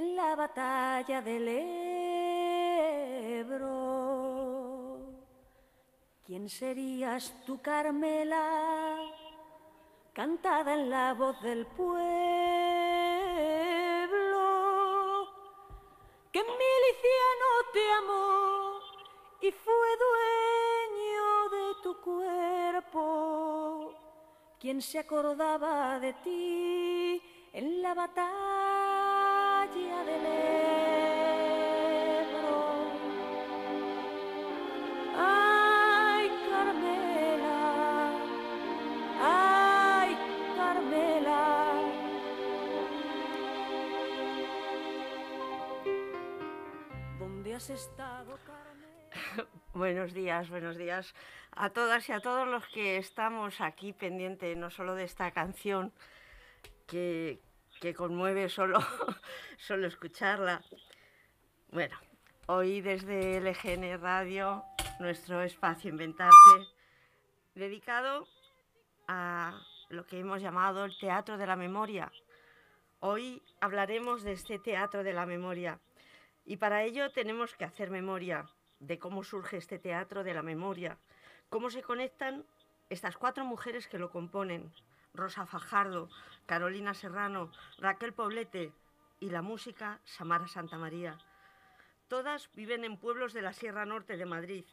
en la batalla del Ebro. ¿Quién serías tú, Carmela, cantada en la voz del pueblo? Que miliciano te amó y fue dueño de tu cuerpo. ¿Quién se acordaba de ti en la batalla Buenos días, buenos días a todas y a todos los que estamos aquí pendientes, no solo de esta canción que, que conmueve solo, solo escucharla. Bueno, hoy desde LGN Radio, nuestro espacio Inventarte, dedicado a lo que hemos llamado el Teatro de la Memoria. Hoy hablaremos de este Teatro de la Memoria y para ello tenemos que hacer memoria de cómo surge este teatro de la memoria, cómo se conectan estas cuatro mujeres que lo componen, Rosa Fajardo, Carolina Serrano, Raquel Poblete y la música Samara Santamaría. Todas viven en pueblos de la Sierra Norte de Madrid.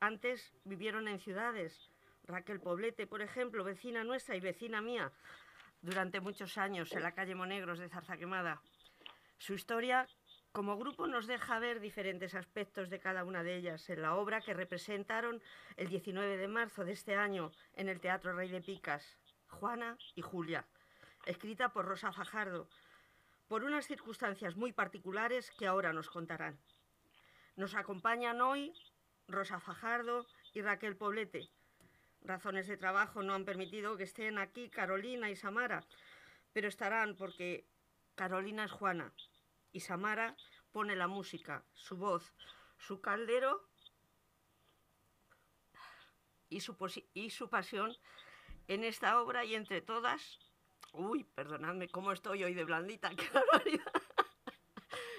Antes vivieron en ciudades. Raquel Poblete, por ejemplo, vecina nuestra y vecina mía, durante muchos años en la calle Monegros de Zarzaquemada. Su historia como grupo nos deja ver diferentes aspectos de cada una de ellas en la obra que representaron el 19 de marzo de este año en el Teatro Rey de Picas, Juana y Julia, escrita por Rosa Fajardo, por unas circunstancias muy particulares que ahora nos contarán. Nos acompañan hoy Rosa Fajardo y Raquel Poblete. Razones de trabajo no han permitido que estén aquí Carolina y Samara, pero estarán porque Carolina es Juana y Samara pone la música, su voz, su caldero y su, pasión en esta obra y entre todas. Uy, perdonadme, ¿cómo estoy hoy de blandita? ¡Qué barbaridad!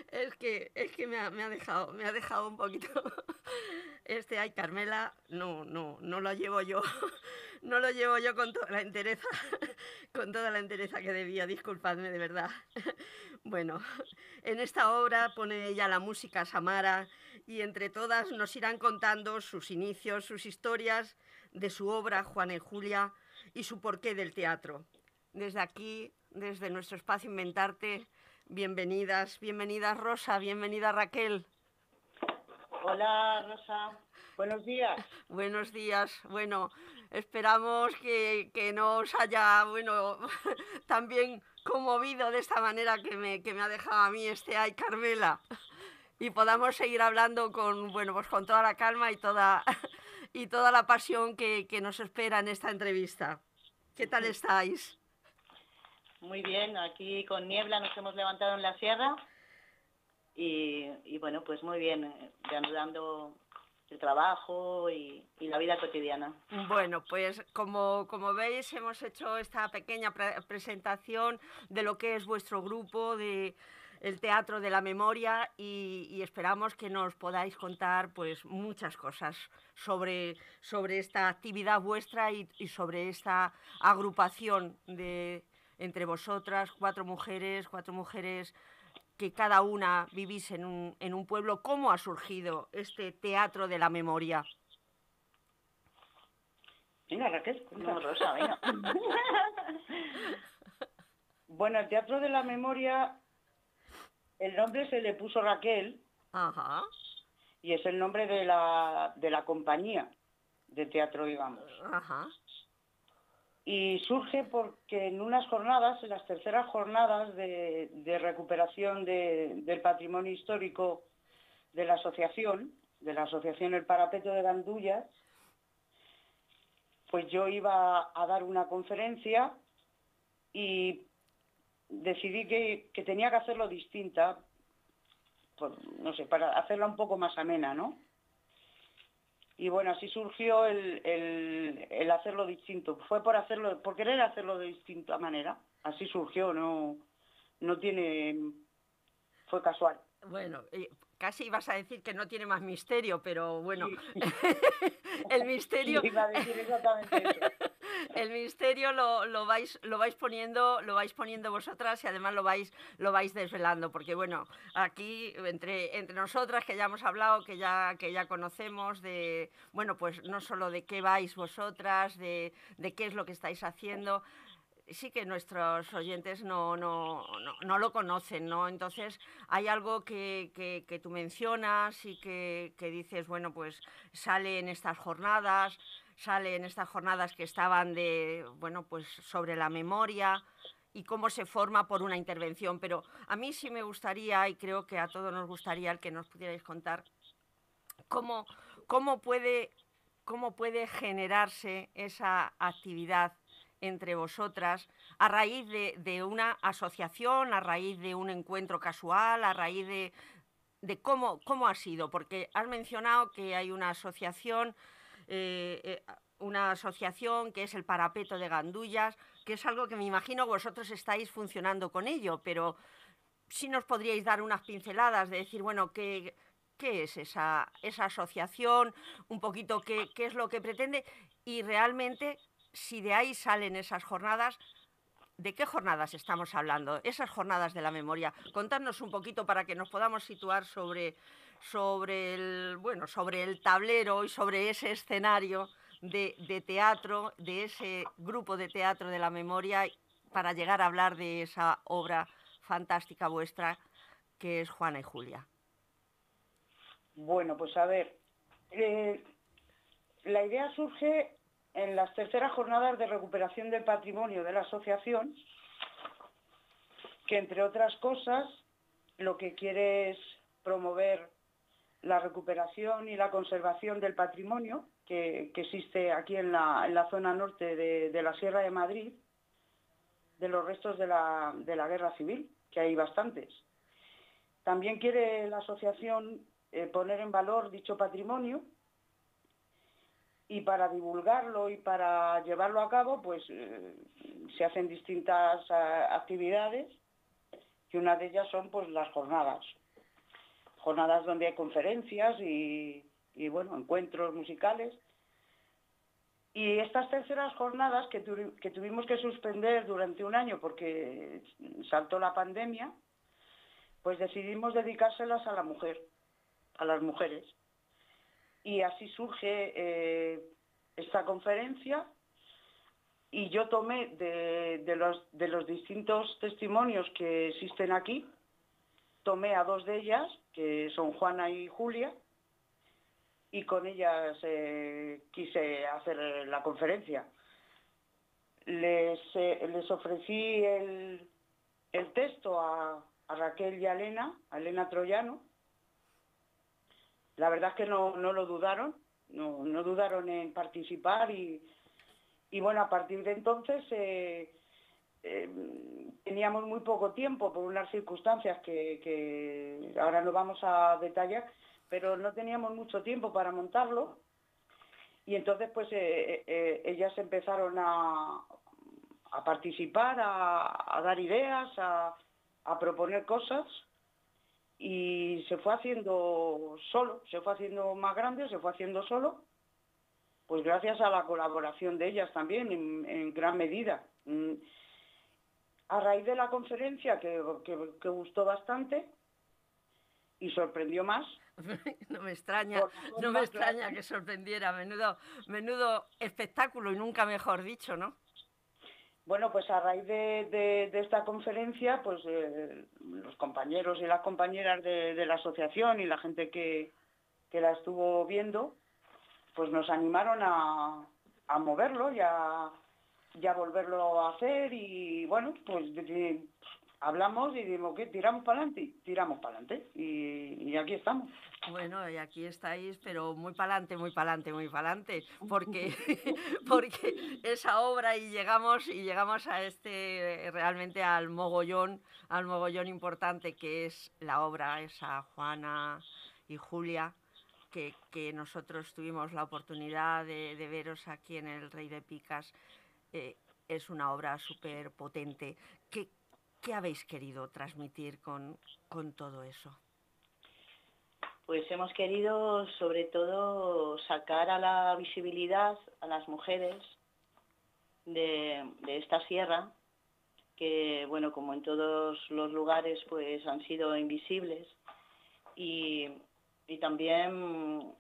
Es que, es que me, ha, me ha dejado, me ha dejado un poquito. Este, ay, Carmela, no, no, no lo llevo yo, no lo llevo yo con toda la entereza, con toda la entereza que debía, disculpadme de verdad. Bueno, en esta obra pone ella la música Samara y entre todas nos irán contando sus inicios, sus historias de su obra Juana y Julia y su porqué del teatro. Desde aquí, desde nuestro espacio Inventarte, bienvenidas, bienvenidas Rosa, bienvenida Raquel. Hola Rosa, buenos días. Buenos días. Bueno, esperamos que, que no os haya, bueno, también conmovido de esta manera que me, que me ha dejado a mí este ay Carmela y podamos seguir hablando con, bueno, pues con toda la calma y toda, y toda la pasión que, que nos espera en esta entrevista. ¿Qué tal estáis? Muy bien, aquí con niebla nos hemos levantado en la sierra y, y bueno, pues muy bien, eh, reanudando el trabajo y, y, la vida cotidiana. Bueno, pues como, como veis hemos hecho esta pequeña pre presentación de lo que es vuestro grupo, de el Teatro de la Memoria y, y, esperamos que nos podáis contar pues muchas cosas sobre, sobre esta actividad vuestra y, y sobre esta agrupación de entre vosotras, cuatro mujeres, cuatro mujeres que cada una vivís en un, en un pueblo. ¿Cómo ha surgido este Teatro de la Memoria? Venga, Raquel, no, Rosa, venga. bueno, el Teatro de la Memoria, el nombre se le puso Raquel. Ajá. Y es el nombre de la, de la compañía de teatro, digamos. Ajá y surge porque en unas jornadas, en las terceras jornadas de, recuperación de, del patrimonio histórico de la asociación, de la asociación El Parapeto de Gandullas, pues yo iba a dar una conferencia y decidí que, tenía que hacerlo distinta, no sé, para hacerla un poco más amena, ¿no? Y bueno, así surgió el, el, el, hacerlo distinto. Fue por hacerlo, por querer hacerlo de distinta manera. Así surgió, no, no tiene fue casual. Bueno, casi ibas a decir que no tiene más misterio, pero bueno, el misterio... Iba a decir exactamente eso. El misterio lo, lo, vais lo vais poniendo lo vais poniendo vosotras y además lo vais lo vais desvelando porque bueno aquí entre entre nosotras que ya hemos hablado que ya que ya conocemos de bueno pues no solo de qué vais vosotras de, de qué es lo que estáis haciendo sí que nuestros oyentes no, no, no, no, lo conocen, ¿no? Entonces hay algo que, que, tú mencionas y que, que, dices, bueno, pues sale en estas jornadas, sale en estas jornadas que estaban de, bueno, pues sobre la memoria y cómo se forma por una intervención. Pero a mí sí me gustaría, y creo que a todos nos gustaría el que nos pudierais contar, cómo, cómo, puede, cómo puede generarse esa actividad entre vosotras a raíz de, de, una asociación, a raíz de un encuentro casual, a raíz de, de cómo, cómo ha sido, porque has mencionado que hay una asociación eh, eh, una asociación que es el Parapeto de Gandullas, que es algo que me imagino vosotros estáis funcionando con ello, pero si nos podríais dar unas pinceladas de decir, bueno, qué, qué es esa, esa asociación, un poquito qué, qué es lo que pretende y realmente si de ahí salen esas jornadas, ¿De qué jornadas estamos hablando? Esas jornadas de la memoria. Contadnos un poquito para que nos podamos situar sobre, sobre, el, bueno, sobre el tablero y sobre ese escenario de, de teatro, de ese grupo de teatro de la memoria, para llegar a hablar de esa obra fantástica vuestra que es Juana y Julia. Bueno, pues a ver, eh, la idea surge en las terceras jornadas de recuperación del patrimonio de la asociación, que entre otras cosas lo que quiere es promover la recuperación y la conservación del patrimonio que, existe aquí en la, zona norte de, la Sierra de Madrid, de los restos de la, guerra civil, que hay bastantes. También quiere la asociación eh, poner en valor dicho patrimonio y para divulgarlo y para llevarlo a cabo, pues eh, se hacen distintas uh, actividades y una de ellas son pues las jornadas. Jornadas donde hay conferencias y, bueno, encuentros musicales. Y estas terceras jornadas que, tu, que tuvimos que suspender durante un año porque saltó la pandemia, pues decidimos dedicárselas a la mujer, a las mujeres y así surge eh, esta conferencia y yo tomé de los distintos testimonios que existen aquí, tomé a dos de ellas, que son Juana y Julia, y con ellas eh, quise hacer la conferencia. Les, eh, les ofrecí el, el texto a, Raquel y a Elena, a Elena Troyano, la verdad es que no, no lo dudaron, no, no, dudaron en participar y, y, bueno, a partir de entonces eh, eh, teníamos muy poco tiempo por unas circunstancias que, ahora no vamos a detallar, pero no teníamos mucho tiempo para montarlo y entonces pues eh, eh ellas empezaron a, participar, a, dar ideas, a, proponer cosas y se fue haciendo solo, se fue haciendo más grande, se fue haciendo solo, pues gracias a la colaboración de ellas también, en, en gran medida. A raíz de la conferencia, que, que, que gustó bastante y sorprendió más, no me extraña, no me extraña que sorprendiera, menudo, menudo espectáculo y nunca mejor dicho, ¿no? Bueno, pues a raíz de, de, de esta conferencia, pues eh, los compañeros y las compañeras de, de, la asociación y la gente que, que la estuvo viendo, pues nos animaron a, a moverlo y a, y a, volverlo a hacer y bueno, pues hablamos y digo, ¿qué? ¿Tiramos para adelante? Tiramos para adelante y, y, aquí estamos. Bueno, y aquí estáis, pero muy para adelante, muy para adelante, muy para adelante, porque, porque esa obra y llegamos, y llegamos a este, realmente al mogollón, al mogollón importante que es la obra, esa Juana y Julia, que, que nosotros tuvimos la oportunidad de, de veros aquí en el Rey de Picas. Eh, es una obra súper potente. ¿Qué, ¿qué habéis querido transmitir con, con todo eso? Pues hemos querido sobre todo sacar a la visibilidad a las mujeres de, de esta sierra, que bueno, como en todos los lugares pues han sido invisibles y, y también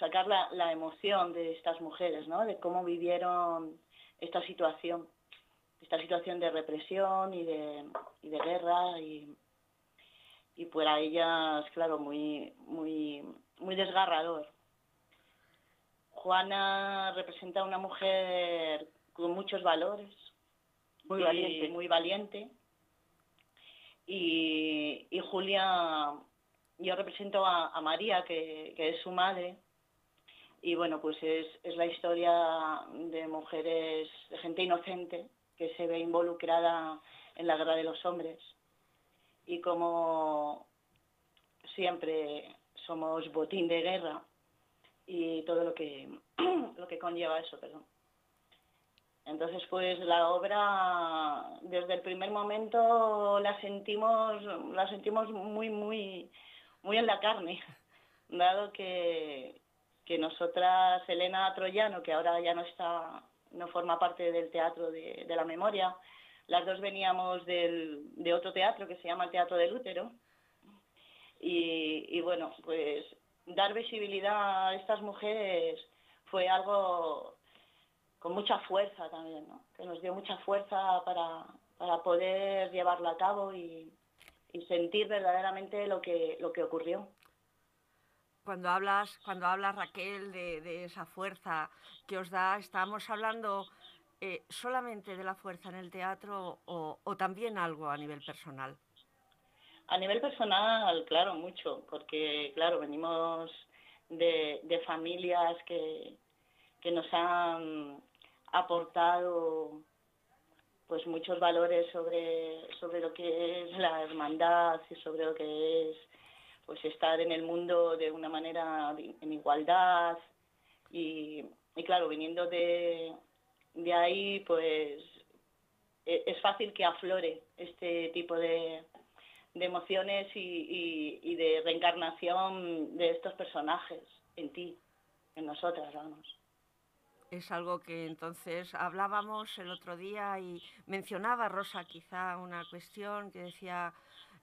sacar la, la, emoción de estas mujeres, ¿no? De cómo vivieron esta situación, esta situación de represión y de, y de guerra y, y para ellas, claro, muy, muy, muy desgarrador. Juana representa a una mujer con muchos valores, muy valiente, muy valiente. Y, y, Julia, yo represento a, a María, que, que, es su madre. Y bueno, pues es, es la historia de mujeres, de gente inocente que se ve involucrada en la guerra de los hombres y como siempre somos botín de guerra y todo lo que lo que conlleva eso, perdón. Entonces, pues la obra desde el primer momento la sentimos la sentimos muy muy muy en la carne, dado que que nosotras Elena Troyano, que ahora ya no está no forma parte del teatro de, la memoria, las dos veníamos del, de otro teatro que se llama el Teatro del Útero. Y, bueno, pues dar visibilidad a estas mujeres fue algo con mucha fuerza también, que nos dio mucha fuerza para, para poder llevarlo a cabo y, y, sentir verdaderamente lo que, lo que ocurrió. Cuando hablas, cuando hablas Raquel, de, esa fuerza que os da, estamos hablando eh, solamente de la fuerza en el teatro o, también algo a nivel personal? A nivel personal, claro, mucho, porque, claro, venimos de, de familias que, que, nos han aportado pues muchos valores sobre, sobre lo que es la hermandad y sobre lo que es pues estar en el mundo de una manera en igualdad y, y claro, viniendo de, de ahí pues e, es fácil que aflore este tipo de, de emociones y, y, y, de reencarnación de estos personajes en ti, en nosotras, vamos. Es algo que entonces hablábamos el otro día y mencionaba Rosa quizá una cuestión que decía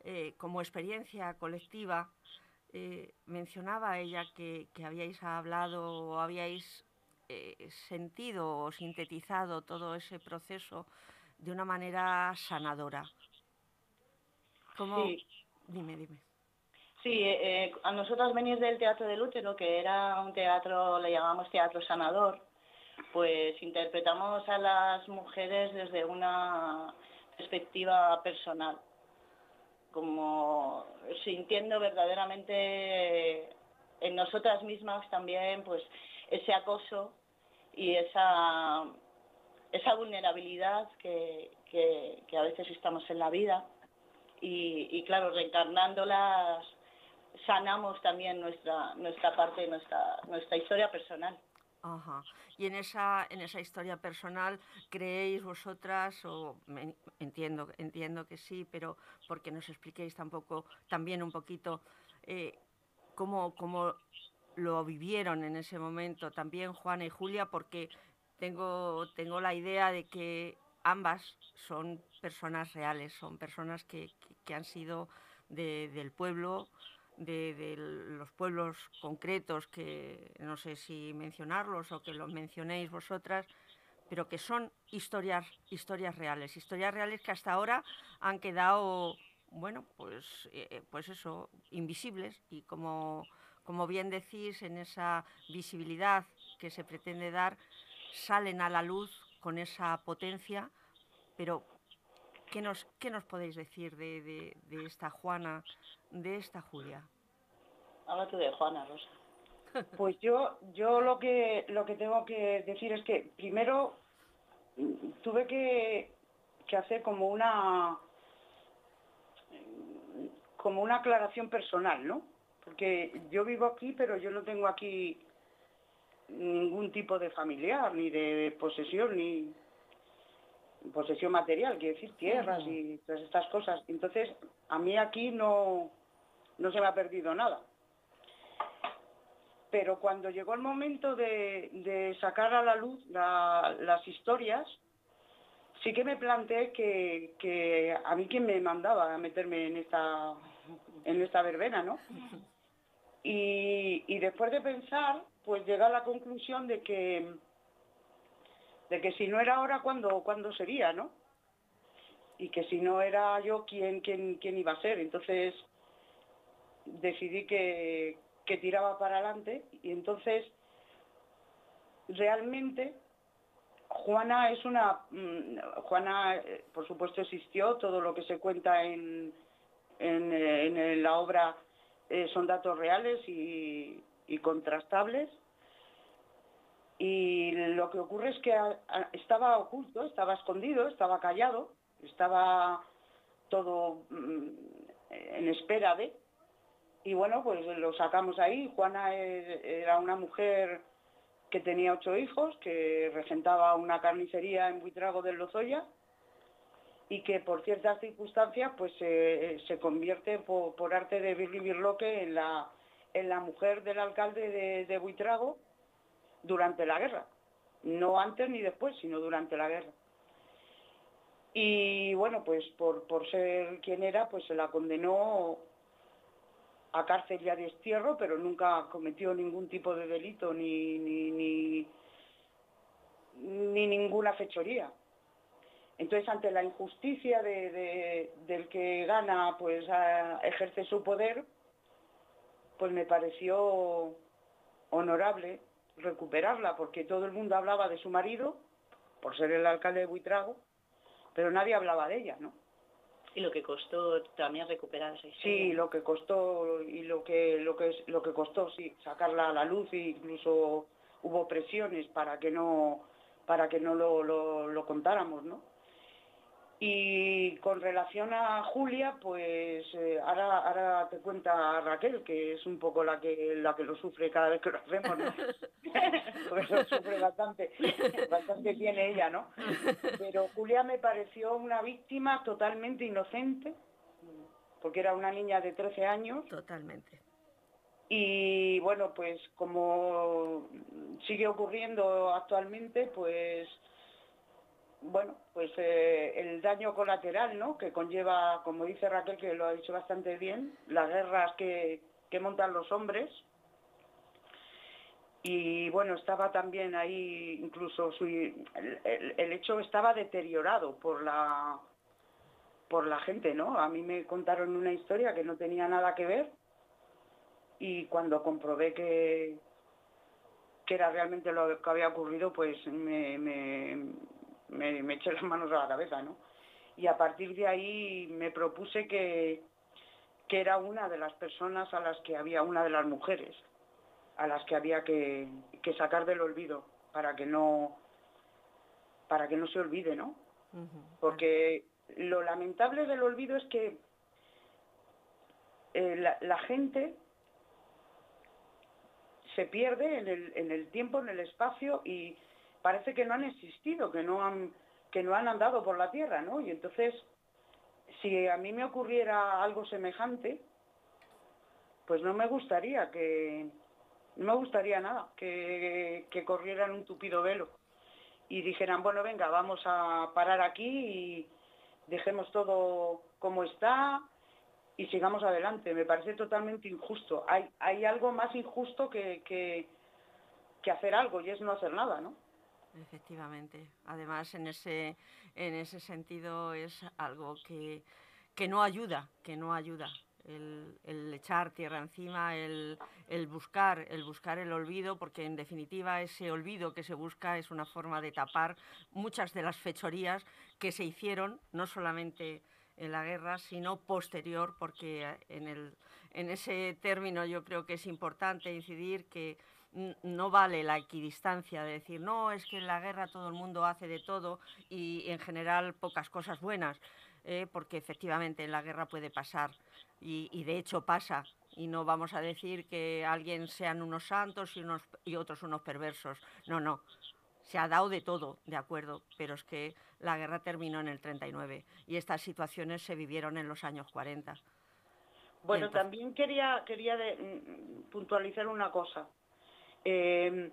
eh, como experiencia colectiva, eh, mencionaba ella que, que habíais hablado o habíais eh, sentido o sintetizado todo ese proceso de una manera sanadora. ¿Cómo? Sí. Dime, dime. Sí, eh, a nosotros venís del Teatro del Útero, que era un teatro, le llamamos teatro sanador, pues interpretamos a las mujeres desde una perspectiva personal, como sintiendo verdaderamente en nosotras mismas también, pues ese acoso y esa, esa vulnerabilidad que, que, a veces estamos en la vida. Y, y, claro, reencarnándolas sanamos también nuestra, nuestra parte, nuestra, nuestra historia personal. Ajá. Y en esa, en esa historia personal, ¿creéis vosotras, o me, entiendo, entiendo que sí, pero porque nos expliquéis tampoco, también un poquito, eh, cómo, cómo lo vivieron en ese momento también Juana y Julia, porque tengo, tengo la idea de que ambas son personas reales, son personas que, que, que han sido de, del pueblo, de, los pueblos concretos, que no sé si mencionarlos o que los mencionéis vosotras, pero que son historias, historias reales, historias reales que hasta ahora han quedado, bueno, pues, eh, pues eso, invisibles. Y como como bien decís, en esa visibilidad que se pretende dar, salen a la luz con esa potencia, pero ¿qué nos, qué nos podéis decir de, de, de esta Juana, de esta Julia? Habla tú de Juana, Rosa. Pues yo, yo lo que lo que tengo que decir es que primero tuve que, que hacer como una como una aclaración personal, ¿no? porque yo vivo aquí, pero yo no tengo aquí ningún tipo de familiar, ni de posesión, ni... posesión material, quiere decir tierras y todas estas cosas. Entonces, a mí aquí no, no se me ha perdido nada. Pero cuando llegó el momento de, de sacar a la luz la- las historias, sí que me planteé que, que a mí quién me mandaba a meterme en esta, en esta verbena, ¿no? Y, y después de pensar, pues llegué a la conclusión de que, de que si no era ahora, ¿cuándo, ¿cuándo sería, no? Y que si no era yo, ¿quién, quién, quién iba a ser? Entonces decidí que, que tiraba para adelante y entonces realmente Juana es una mm, Juana eh, por supuesto existió todo lo que se cuenta en en, eh, la obra eh, son datos reales y contrastables y lo que ocurre es que a- a- estaba oculto estaba escondido estaba callado estaba todo mm, en espera de y bueno, pues lo sacamos ahí. Juana e- era una mujer que tenía ocho hijos, que regentaba una carnicería en Buitrago del Lozoya y que por ciertas circunstancias pues se convierte po- por, arte de Birli Birloque en la, mujer del alcalde de, de Buitrago durante la guerra. No antes ni después, sino durante la guerra. Y bueno, pues por, por ser quien era, pues se la condenó a cárcel y a destierro, pero nunca cometió ningún tipo de delito ni, ni, ni, ni ninguna fechoría. Entonces, ante la injusticia de- de- del que gana, pues ejerce su poder, pues me pareció honorable recuperarla, porque todo el mundo hablaba de su marido, por ser el alcalde de Buitrago, pero nadie hablaba de ella, ¿no? Y lo que costó también recuperar esa historia. Sí, lo que costó y lo que lo que lo que costó sí sacarla a la luz e incluso hubo presiones para que no para que no lo, lo, lo contáramos, ¿no? Y con relación a Julia, pues eh, ahora ahora te cuenta Raquel, que es un poco la que la que lo sufre cada vez que lo hacemos, ¿no? Porque lo sufre bastante, bastante tiene ella, ¿no? Pero Julia me pareció una víctima totalmente inocente, porque era una niña de 13 años Totalmente. y bueno, pues como sigue ocurriendo actualmente, pues bueno, pues eh, el daño colateral, ¿no? Que conlleva, como dice Raquel, que lo ha dicho bastante bien, las guerras que, montan los hombres. Y bueno, estaba también ahí, incluso el, hecho estaba deteriorado por la por la gente, ¿no? A mí me contaron una historia que no tenía nada que ver y cuando comprobé que, que era realmente lo que había ocurrido, pues me, me, me eché las manos a la cabeza, ¿no? Y a partir de ahí me propuse que, que era una de las personas a las que había, una de las mujeres, a las que había que, que sacar del olvido para que no para que no se olvide, ¿no? Porque lo lamentable del olvido es que eh, la, la gente se pierde en el, en el tiempo, en el espacio y parece que no han existido, que no han, que no han andado por la tierra, ¿no? Y entonces, si a mí me ocurriera algo semejante, pues no me gustaría que, no me gustaría nada, que, corrieran un tupido velo y dijeran, bueno, venga, vamos a parar aquí y dejemos todo como está y sigamos adelante. Me parece totalmente injusto. Hay, hay algo más injusto que, que, que hacer algo y es no hacer nada, ¿no? Efectivamente. Además, en ese, en ese sentido es algo que, que no ayuda, que no ayuda. El, echar tierra encima, el, el buscar, el buscar el olvido, porque en definitiva ese olvido que se busca es una forma de tapar muchas de las fechorías que se hicieron, no solamente en la guerra, sino posterior, porque en, el, en ese término yo creo que es importante incidir que no vale la equidistancia de decir, no, es que en la guerra todo el mundo hace de todo y en general pocas cosas buenas, eh, porque efectivamente en la guerra puede pasar y, y de hecho pasa. Y no vamos a decir que alguien sean unos santos y, unos, y otros unos perversos. No, no. se ha dado de todo, de acuerdo, pero es que la guerra terminó en el 39 y estas situaciones se vivieron en los años 40. Bueno, también quería, quería mm, puntualizar una cosa. Eh,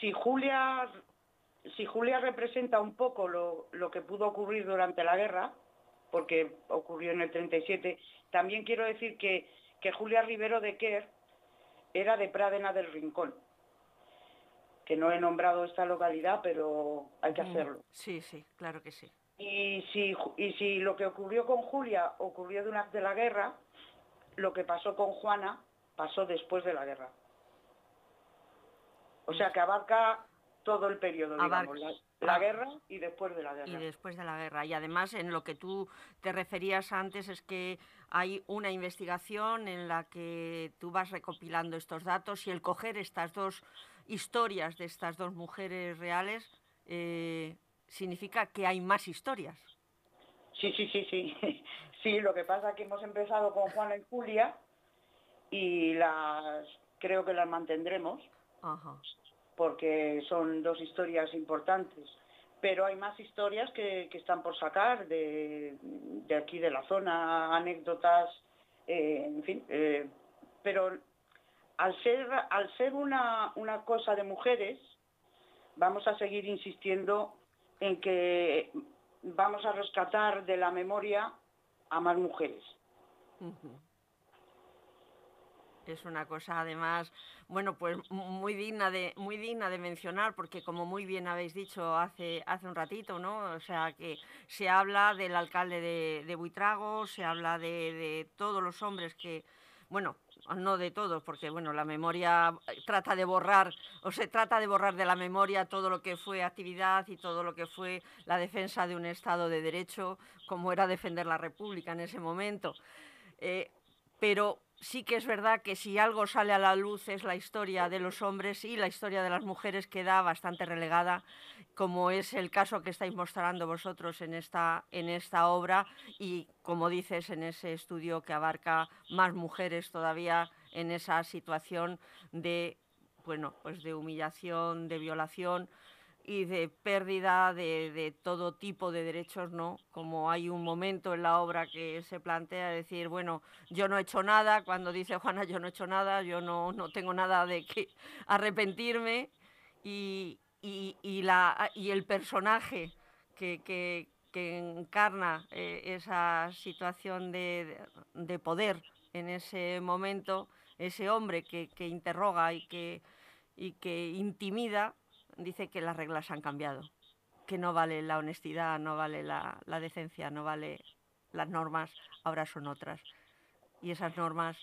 si Julia si Julia representa un poco lo, lo, que pudo ocurrir durante la guerra, porque ocurrió en el 37, también quiero decir que, que Julia Rivero de Quer era de Pradena del Rincón que no he nombrado esta localidad, pero hay que hacerlo. Sí, sí, claro que sí. Y si, y si lo que ocurrió con Julia ocurrió durante la guerra, lo que pasó con Juana pasó después de la guerra. O sea que abarca todo el periodo, digamos, la, guerra y después de la guerra. Y después de la guerra. Y además en lo que tú te referías antes es que hay una investigación en la que tú vas recopilando estos datos y el coger estas dos historias de estas dos mujeres reales, eh, significa que hay más historias. Sí, sí, sí, sí. Sí, lo que pasa es que hemos empezado con Juana y Julia y las creo que las mantendremos porque son dos historias importantes. Pero hay más historias que, están por sacar de, aquí de la zona, anécdotas, eh, en fin. Eh, pero al ser, al ser una, una cosa de mujeres, vamos a seguir insistiendo en que vamos a rescatar de la memoria a más mujeres. Es una cosa además, bueno, pues muy digna de muy digna de mencionar porque como muy bien habéis dicho hace hace un ratito, ¿no? O sea, que se habla del alcalde de, Buitrago, se habla de, todos los hombres que bueno, no de todos, porque bueno, la memoria trata de borrar, o se trata de borrar de la memoria todo lo que fue actividad y todo lo que fue la defensa de un Estado de Derecho, como era defender la República en ese momento. Eh, pero sí que es verdad que si algo sale a la luz es la historia de los hombres y la historia de las mujeres queda bastante relegada, como es el caso que estáis mostrando vosotros en esta, en esta obra y como dices en ese estudio que abarca más mujeres todavía en esa situación de bueno, pues de humillación, de violación, y de pérdida de, de, todo tipo de derechos, ¿no? Como hay un momento en la obra que se plantea decir, bueno, yo no he hecho nada, cuando dice Juana, yo no he hecho nada, yo no, no tengo nada de que arrepentirme, y, y, y la, y el personaje que, que, que encarna eh, esa situación de, de, poder en ese momento, ese hombre que, que interroga y que, y que intimida, dice que las reglas han cambiado, que no vale la honestidad, no vale la, la decencia, no vale las normas, ahora son otras. Y esas normas,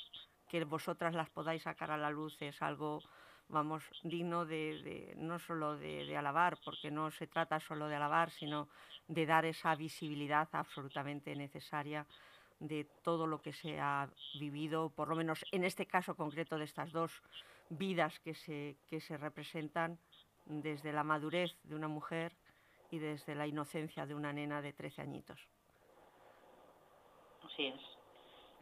que vosotras las podáis sacar a la luz, es algo, vamos, digno de, de no solo de, de, alabar, porque no se trata solo de alabar, sino de dar esa visibilidad absolutamente necesaria de todo lo que se ha vivido, por lo menos en este caso concreto de estas dos vidas que se, que se representan desde la madurez de una mujer y desde la inocencia de una nena de 13 añitos. Así es.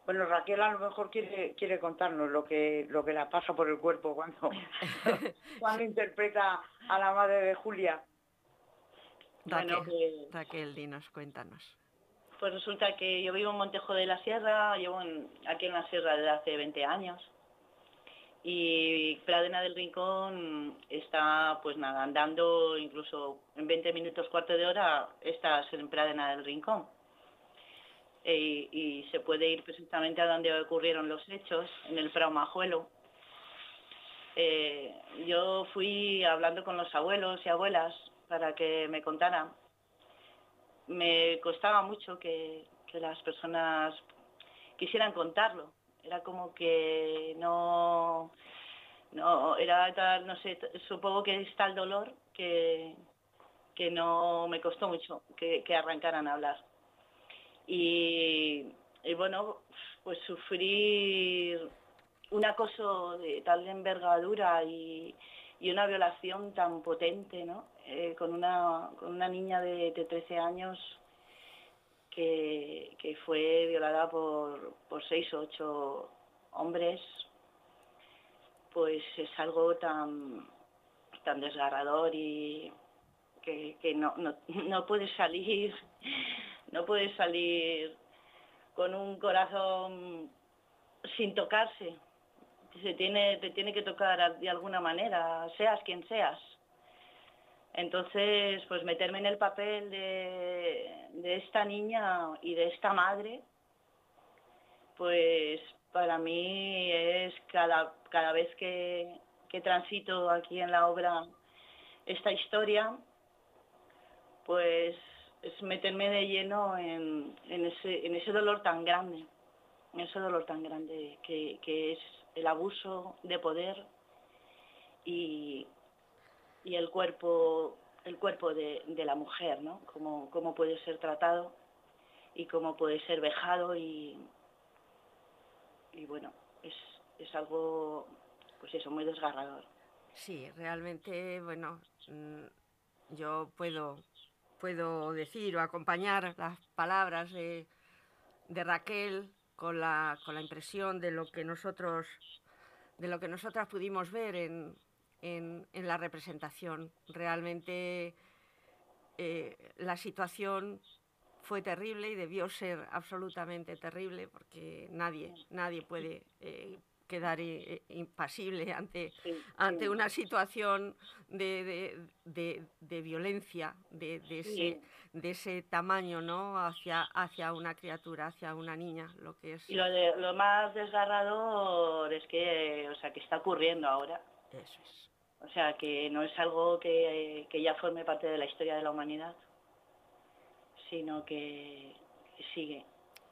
Bueno, Raquel a lo mejor quiere, quiere contarnos lo que, lo que la pasa por el cuerpo cuando, cuando interpreta a la madre de Julia. Raquel, bueno, que... Raquel, dinos, cuéntanos. Pues resulta que yo vivo en Montejo de la Sierra, llevo en, aquí en la Sierra desde hace 20 años y Pradena del Rincón está pues nada andando incluso en 20 minutos cuarto de hora estás en Pradena del Rincón. E, y se puede ir perfectamente a donde ocurrieron los hechos en el Prado Majuelo eh, yo fui hablando con los abuelos y abuelas para que me contaran. Me costaba mucho que las personas quisieran contarlo era como que no, no, era tal, no sé, supongo que es tal dolor que, que no me costó mucho que, arrancaran a hablar. Y, y, bueno, pues sufrir un acoso de tal envergadura y, y una violación tan potente, ¿no? Eh, con, una, con una niña de, de 13 años que, fue violada por, por seis o ocho hombres, pues es algo tan, tan desgarrador y, que, que no, no, no puedes salir, no puedes salir con un corazón sin tocarse. Se tiene, te tiene que tocar de alguna manera, seas quien seas. Entonces, pues meterme en el papel de, esta niña y de esta madre, pues para mí es cada, cada vez que, transito aquí en la obra esta historia, pues es meterme de lleno en, en, ese, en ese dolor tan grande, en ese dolor tan grande que, que es el abuso de poder y, y el cuerpo el cuerpo de, de la mujer, ¿no? Cómo, cómo puede ser tratado y cómo puede ser vejado y, y bueno, es, es algo, pues eso, muy desgarrador. Sí, realmente, bueno, mm, yo puedo, puedo decir o acompañar las palabras de, de Raquel con la, con la impresión de lo que nosotros, de lo que nosotras pudimos ver en, en, en la representación. Realmente eh, la situación fue terrible y debió ser absolutamente terrible porque nadie, nadie puede eh, quedar eh, impasible ante, Sí, ante sí. una situación de, de, de- de violencia de, de ese, de ese tamaño ¿no? hacia, hacia una criatura, hacia una niña, lo que es Y lo, de, lo más desgarrador es que, o sea, que está ocurriendo ahora. eso es. O sea, que no es algo que, que ya forme parte de la historia de la humanidad, sino que, sigue.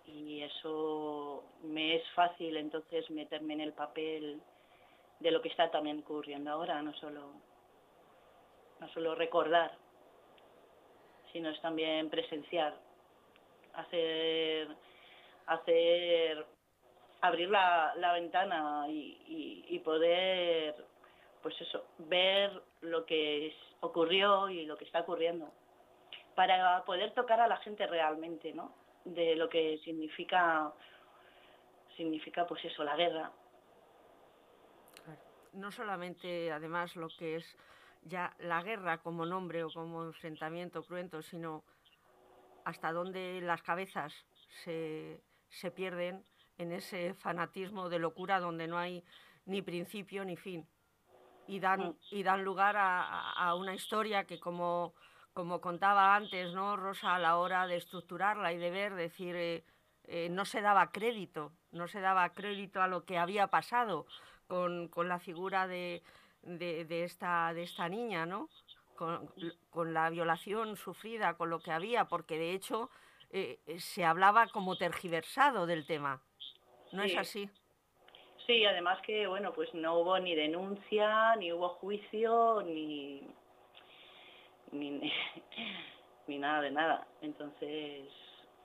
Y eso me es fácil entonces meterme en el papel de lo que está también ocurriendo ahora, no solo, no solo recordar, sino es también presenciar, hacer, hacer abrir la, la ventana y poder pues eso, ver lo que ocurrió y lo que está ocurriendo, para poder tocar a la gente realmente, ¿no? De lo que significa, significa pues eso, la guerra. No solamente, además, lo que es ya la guerra como nombre o como enfrentamiento cruento, sino hasta dónde las cabezas se, se pierden en ese fanatismo de locura donde no hay ni principio ni fin. Y dan, Mm. y dan lugar a, a- una historia que, como, como contaba antes, ¿no, Rosa, a la hora de estructurarla y de ver, decir, eh, eh, no se daba crédito, no se daba crédito a lo que había pasado con, con la figura de, de, de esta, de esta niña, ¿no? Con, con la violación sufrida, con lo que había, porque de hecho eh, se hablaba como tergiversado del tema. ¿No es Sí. así? Sí, además que, bueno, pues no hubo ni denuncia, ni hubo juicio, ni, ni, ni nada de nada. Entonces,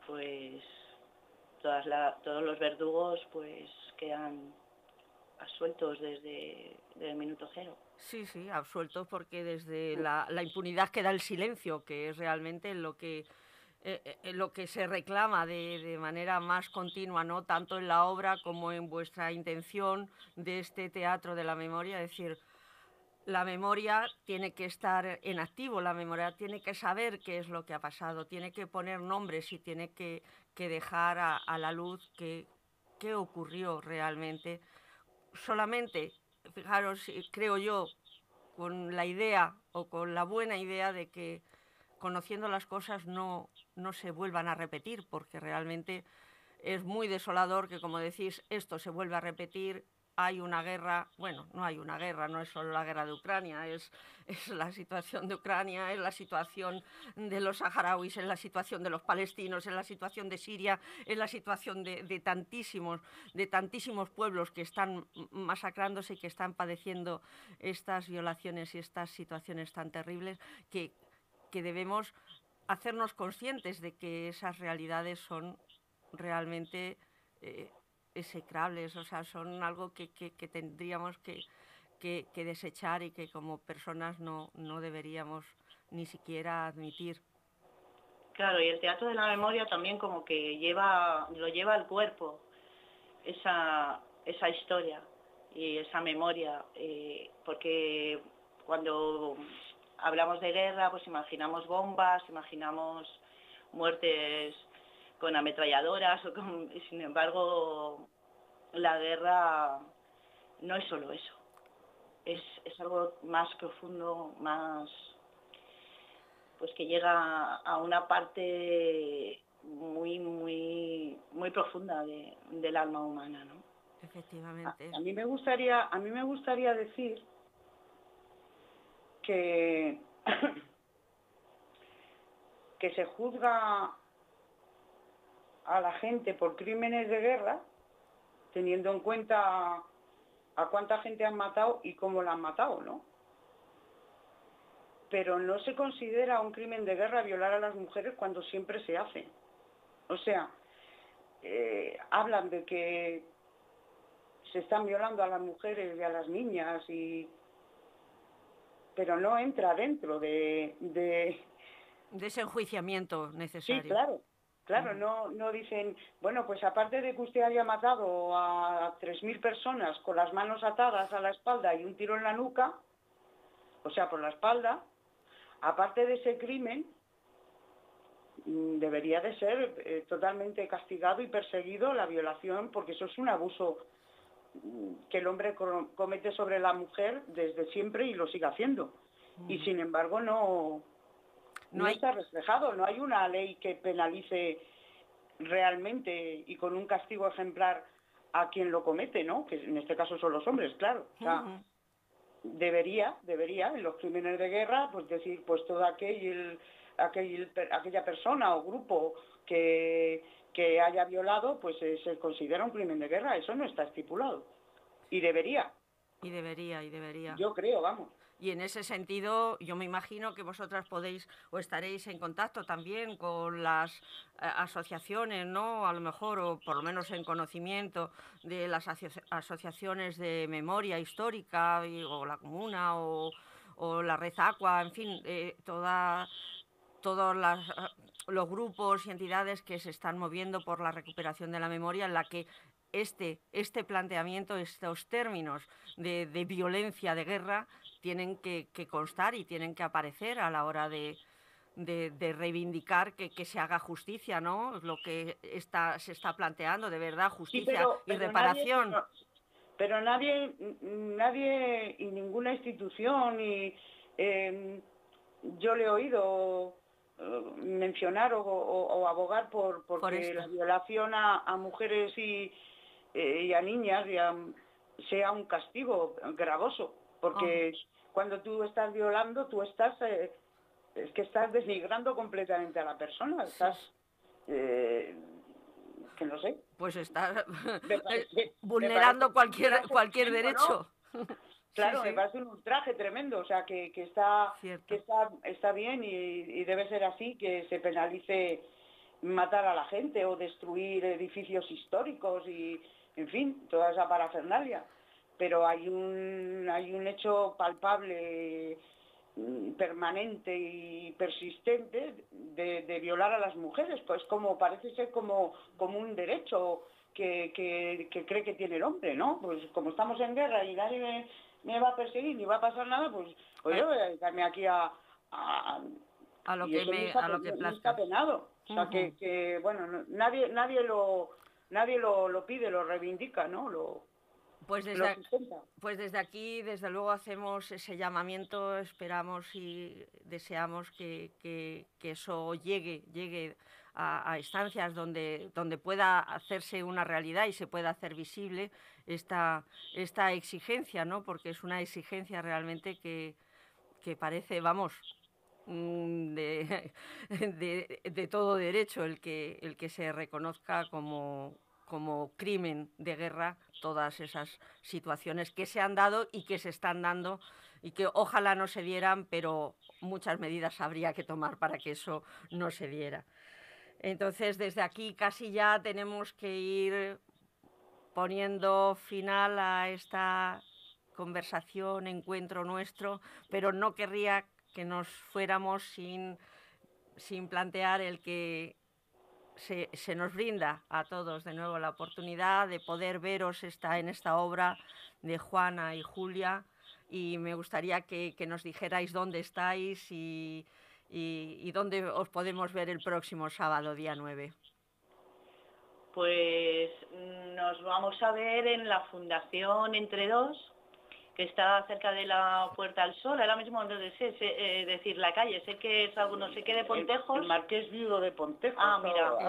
pues todas la, todos los verdugos pues quedan absueltos desde, desde el minuto cero. Sí, sí, absueltos porque desde la, la impunidad queda el silencio, que es realmente lo que eh, eh, lo que se reclama de, de manera más continua, no tanto en la obra como en vuestra intención de este teatro de la memoria, es decir, la memoria tiene que estar en activo, la memoria tiene que saber qué es lo que ha pasado, tiene que poner nombres y tiene que, que dejar a, a la luz qué, qué ocurrió realmente. Solamente, fijaros, eh, creo yo, con la idea o con la buena idea de que conociendo las cosas no, no se vuelvan a repetir, porque realmente es muy desolador que, como decís, esto se vuelve a repetir, hay una guerra, bueno, no hay una guerra, no es solo la guerra de Ucrania, es, es la situación de Ucrania, es la situación de los saharauis, es la situación de los palestinos, es la situación de Siria, es la situación de, de tantísimos, de tantísimos pueblos que están masacrándose y que están padeciendo estas violaciones y estas situaciones tan terribles que, que debemos hacernos conscientes de que esas realidades son realmente eh, execrables, o sea, son algo que, que- tendríamos que, que- que desechar y que como personas no, no deberíamos ni siquiera admitir. Claro, y el teatro de la memoria también como que lleva, lo lleva al cuerpo, esa, esa historia y esa memoria, eh, porque cuando hablamos de guerra, pues imaginamos bombas, imaginamos muertes con ametralladoras, o con, sin embargo, la guerra no es solo eso. Es, es algo más profundo, más pues que llega a una parte muy muy muy profunda de, del alma humana, ¿no? Efectivamente. A, a mí me gustaría a mí me gustaría decir que que se juzga a la gente por crímenes de guerra teniendo en cuenta a cuánta gente han matado y cómo la han matado, ¿no? Pero no se considera un crimen de guerra violar a las mujeres cuando siempre se hace. O sea, eh, hablan de que se están violando a las mujeres y a las niñas y pero no entra dentro de, de, de ese enjuiciamiento necesario. Sí, claro. Claro, no, no dicen, bueno, pues aparte de que usted haya matado a 3.000 personas con las manos atadas a la espalda y un tiro en la nuca, o sea, por la espalda, aparte de ese crimen, mm, debería de ser eh, totalmente castigado y perseguido la violación, porque eso es un abuso que el hombre comete sobre la mujer desde siempre y lo sigue haciendo. Y sin embargo no, no, no hay... está reflejado, no hay una ley que penalice realmente y con un castigo ejemplar a quien lo comete, ¿no? Que en este caso son los hombres, claro. O sea, uh -huh. Debería, debería, en los crímenes de guerra, pues decir, pues toda aquel, aquel, aquella persona o grupo que, que haya violado, pues eh, se considera un crimen de guerra. Eso no está estipulado. Y debería. Y debería, y debería. Yo creo, vamos. Y en ese sentido, yo me imagino que vosotras podéis o estaréis en contacto también con las eh, asociaciones, ¿no? A lo mejor, o por lo menos en conocimiento de las aso asociaciones de memoria histórica, o la Comuna, o, la Red Aqua, en fin, eh, toda, todos las, los grupos y entidades que se están moviendo por la recuperación de la memoria, en la que este, este planteamiento, estos términos de violencia, de guerra, tienen que, que, constar y tienen que aparecer a la hora de, de, de reivindicar que, que, se haga justicia, ¿no? Lo que está, se está planteando, de verdad, justicia sí, pero, y reparación. Nadie, pero nadie, nadie y ninguna institución, y eh, yo le he oído eh, mencionar o, o, o, abogar por, porque por la violación a, a mujeres y, eh, y, a niñas y a, sea un castigo gravoso, porque... Oh cuando tú estás violando, tú estás, eh, es que estás denigrando completamente a la persona, estás, eh, que no sé. Pues estás vulnerando cualquier, cualquier derecho. ¿no? Claro, sí, sí. me parece un ultraje tremendo, o sea, que, que, está, que está, está bien y, y debe ser así, que se penalice matar a la gente o destruir edificios históricos y, en fin, toda esa parafernalia pero hay un, hay un hecho palpable, mm, permanente y persistente de, de violar a las mujeres, pues como parece ser como, como un derecho que, que, que, cree que tiene el hombre, ¿no? Pues como estamos en guerra y nadie me, me va a perseguir ni va a pasar nada, pues, pues yo voy a dedicarme aquí a... a, a lo que me, está, a lo que plazca. está penado. O sea, uh -huh. que, que, bueno, nadie, nadie lo, nadie lo, lo pide, lo reivindica, ¿no? Lo, pues desde, pues desde aquí, desde luego, hacemos ese llamamiento, esperamos y deseamos que, que, que eso llegue, llegue a, a, instancias donde, donde pueda hacerse una realidad y se pueda hacer visible esta, esta exigencia, ¿no? porque es una exigencia realmente que, que parece, vamos, mm, de, de, de, todo derecho el que, el que se reconozca como, como crimen de guerra todas esas situaciones que se han dado y que se están dando y que ojalá no se dieran, pero muchas medidas habría que tomar para que eso no se diera. Entonces, desde aquí casi ya tenemos que ir poniendo final a esta conversación, encuentro nuestro, pero no querría que nos fuéramos sin, sin plantear el que se, nos brinda a todos de nuevo la oportunidad de poder veros esta, en esta obra de Juana y Julia y me gustaría que, que nos dijerais dónde estáis y, y, y dónde os podemos ver el próximo sábado, día 9. Pues mm, nos vamos a ver en la Fundación Entre Dos, que está cerca de la Puerta al Sol. Ahora mismo no sé eh, decir la calle, sé que es algo, no sé qué de Pontejos. El, el Marqués Viudo de Pontejos. Ah, mira, o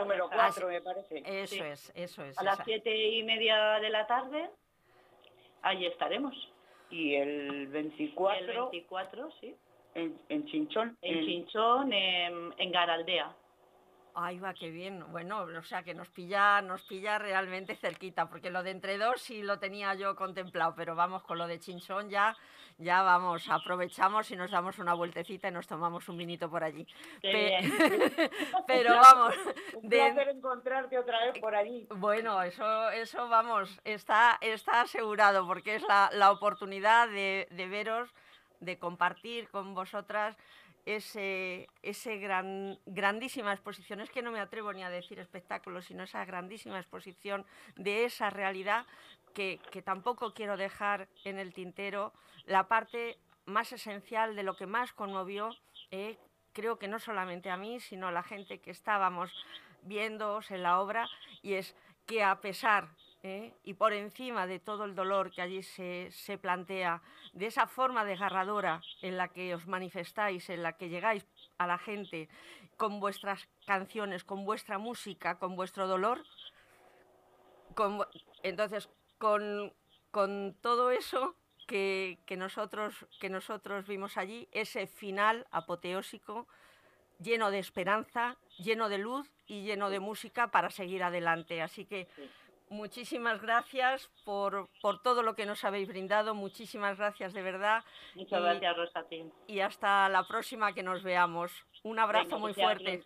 número esa- 4 me parece. Eso Sí. es, eso es. a las siete y media de la tarde, allí estaremos. Y el 24 El 24, sí. en, en Chinchón. En Chinchón, en, en Garaldea. Ay, va, qué bien. Bueno, o sea que nos pilla, nos pilla realmente cerquita, porque lo de entre dos sí lo tenía yo contemplado, pero vamos, con lo de Chinchón ya, ya vamos, aprovechamos y nos damos una vueltecita y nos tomamos un vinito por allí. Qué Pe- bien. pero vamos, Un de- placer encontrarte otra vez por allí. bueno, eso, eso vamos, está, está asegurado, porque es la, la oportunidad de, de veros, de compartir con vosotras ese, ese gran, grandísima exposición. Es que no me atrevo ni a decir espectáculo, sino esa grandísima exposición de esa realidad que, que tampoco quiero dejar en el tintero la parte más esencial de lo que más conmovió, eh, creo que no solamente a mí, sino a la gente que estábamos viéndoos en la obra, y es que a pesar ¿eh? y por encima de todo el dolor que allí se, se plantea, de esa forma desgarradora en la que os manifestáis, en la que llegáis a la gente con vuestras canciones, con vuestra música, con vuestro dolor, con entonces con, con todo eso que, que nosotros, que nosotros vimos allí, ese final apoteósico, lleno de esperanza, lleno de luz y lleno de música para seguir adelante. Así que muchísimas gracias por, por todo lo que nos habéis brindado, muchísimas gracias de verdad Muchas Y- gracias, Rosa, a ti. y hasta la próxima que nos veamos. Un abrazo Venga, muy fuerte.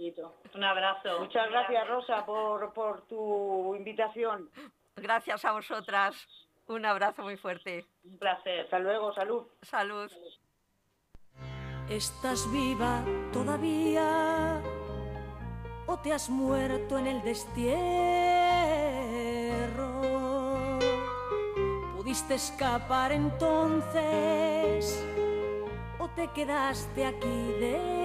Un abrazo. Muchas gracias, Rosa, por, por tu invitación. Gracias a vosotras. Un abrazo muy fuerte. Un placer. Hasta luego, salud. Salud. ¿Estás viva todavía o te has muerto en el destierro? ¿Pudiste escapar entonces o te quedaste aquí dentro?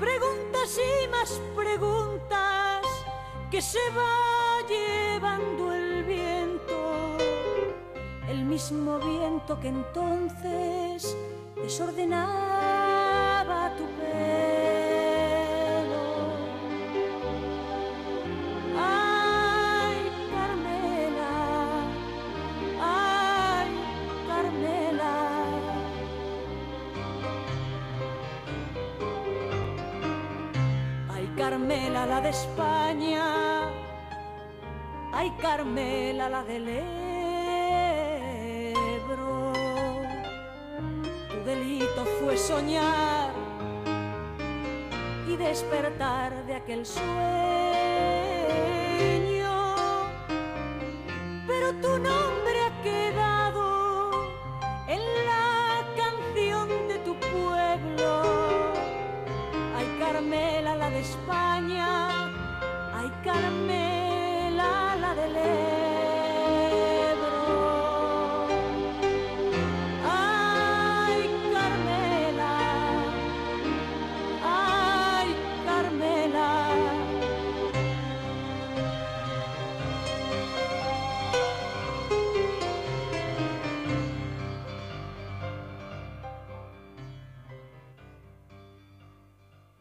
Preguntas y más preguntas que se va llevando el viento el mismo viento que entonces desordenaba tu España. Ay, Carmela, la del Ebro. Tu delito fue soñar y despertar de aquel sueño.